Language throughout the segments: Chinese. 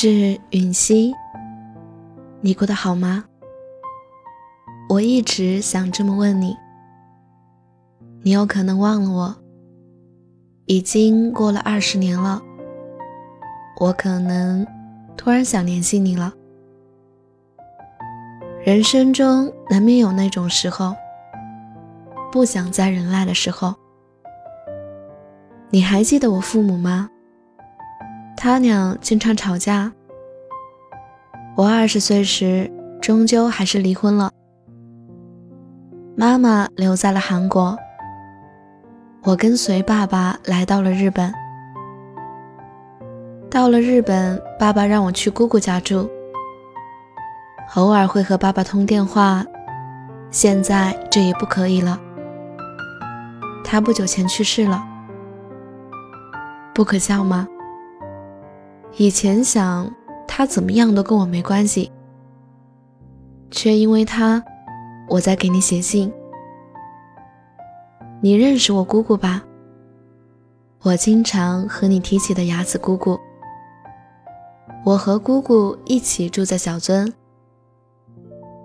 致允熙，你过得好吗？我一直想这么问你。你有可能忘了我，已经过了二十年了。我可能突然想联系你了。人生中难免有那种时候，不想再忍耐的时候。你还记得我父母吗？他俩经常吵架。我二十岁时，终究还是离婚了。妈妈留在了韩国，我跟随爸爸来到了日本。到了日本，爸爸让我去姑姑家住，偶尔会和爸爸通电话。现在这也不可以了，他不久前去世了。不可笑吗？以前想他怎么样都跟我没关系，却因为他，我在给你写信。你认识我姑姑吧？我经常和你提起的雅子姑姑。我和姑姑一起住在小樽。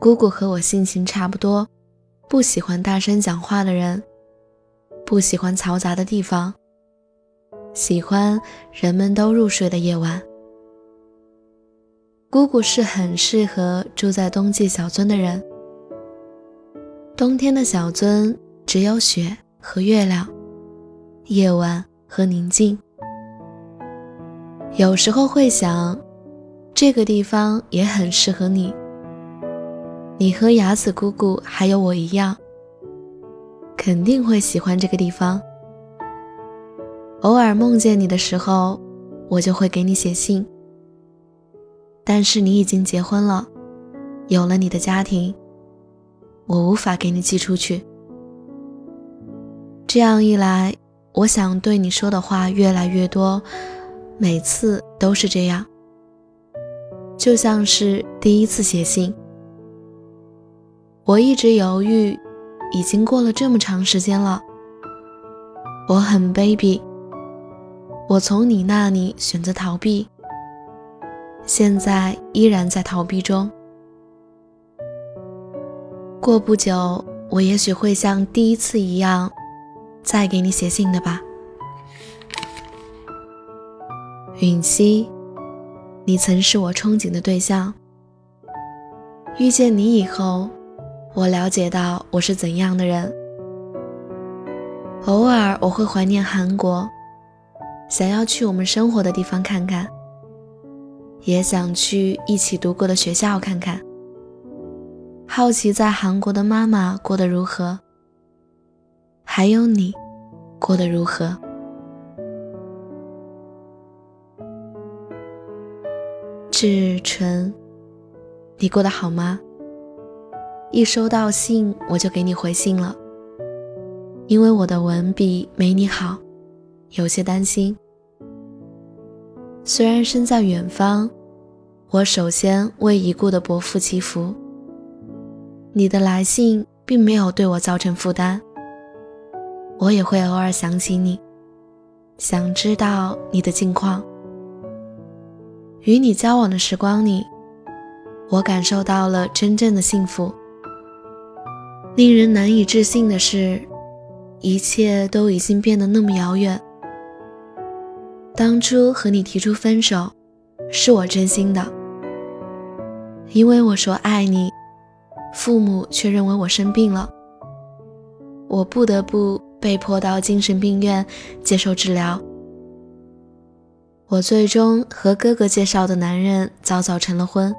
姑姑和我性情差不多，不喜欢大声讲话的人，不喜欢嘈杂的地方。喜欢人们都入睡的夜晚。姑姑是很适合住在冬季小樽的人。冬天的小樽只有雪和月亮，夜晚和宁静。有时候会想，这个地方也很适合你。你和雅子姑姑还有我一样，肯定会喜欢这个地方。偶尔梦见你的时候，我就会给你写信。但是你已经结婚了，有了你的家庭，我无法给你寄出去。这样一来，我想对你说的话越来越多，每次都是这样，就像是第一次写信。我一直犹豫，已经过了这么长时间了，我很卑鄙。我从你那里选择逃避，现在依然在逃避中。过不久，我也许会像第一次一样，再给你写信的吧。允熙，你曾是我憧憬的对象。遇见你以后，我了解到我是怎样的人。偶尔我会怀念韩国。想要去我们生活的地方看看，也想去一起读过的学校看看。好奇在韩国的妈妈过得如何，还有你过得如何？志纯，你过得好吗？一收到信我就给你回信了，因为我的文笔没你好。有些担心。虽然身在远方，我首先为已故的伯父祈福。你的来信并没有对我造成负担，我也会偶尔想起你，想知道你的近况。与你交往的时光里，我感受到了真正的幸福。令人难以置信的是，一切都已经变得那么遥远。当初和你提出分手，是我真心的，因为我说爱你，父母却认为我生病了，我不得不被迫到精神病院接受治疗。我最终和哥哥介绍的男人早早成了婚。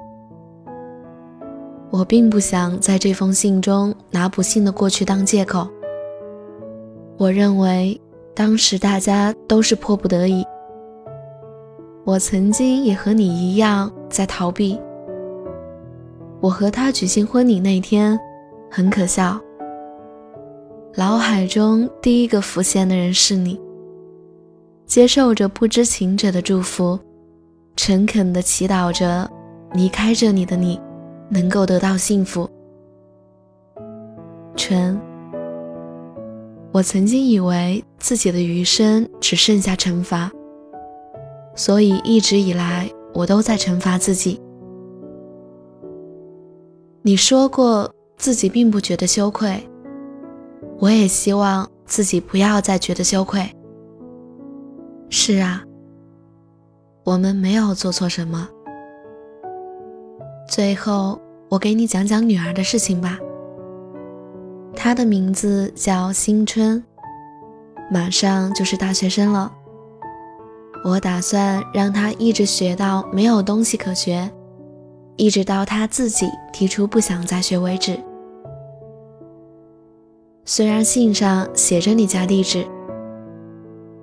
我并不想在这封信中拿不幸的过去当借口，我认为当时大家都是迫不得已。我曾经也和你一样在逃避。我和他举行婚礼那天，很可笑。脑海中第一个浮现的人是你，接受着不知情者的祝福，诚恳地祈祷着离开这里的你能够得到幸福。纯。我曾经以为自己的余生只剩下惩罚，所以一直以来我都在惩罚自己。你说过自己并不觉得羞愧，我也希望自己不要再觉得羞愧。是啊，我们没有做错什么。最后，我给你讲讲女儿的事情吧。她的名字叫新春，马上就是大学生了。我打算让她一直学到没有东西可学，一直到她自己提出不想再学为止。虽然信上写着你家地址，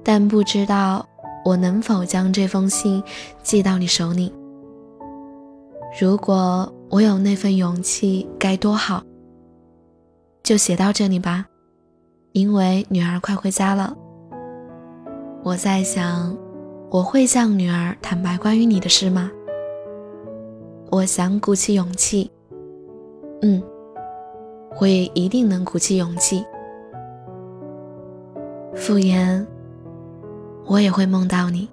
但不知道我能否将这封信寄到你手里。如果我有那份勇气，该多好！就写到这里吧，因为女儿快回家了。我在想，我会向女儿坦白关于你的事吗？我想鼓起勇气。嗯，我也一定能鼓起勇气。傅言，我也会梦到你。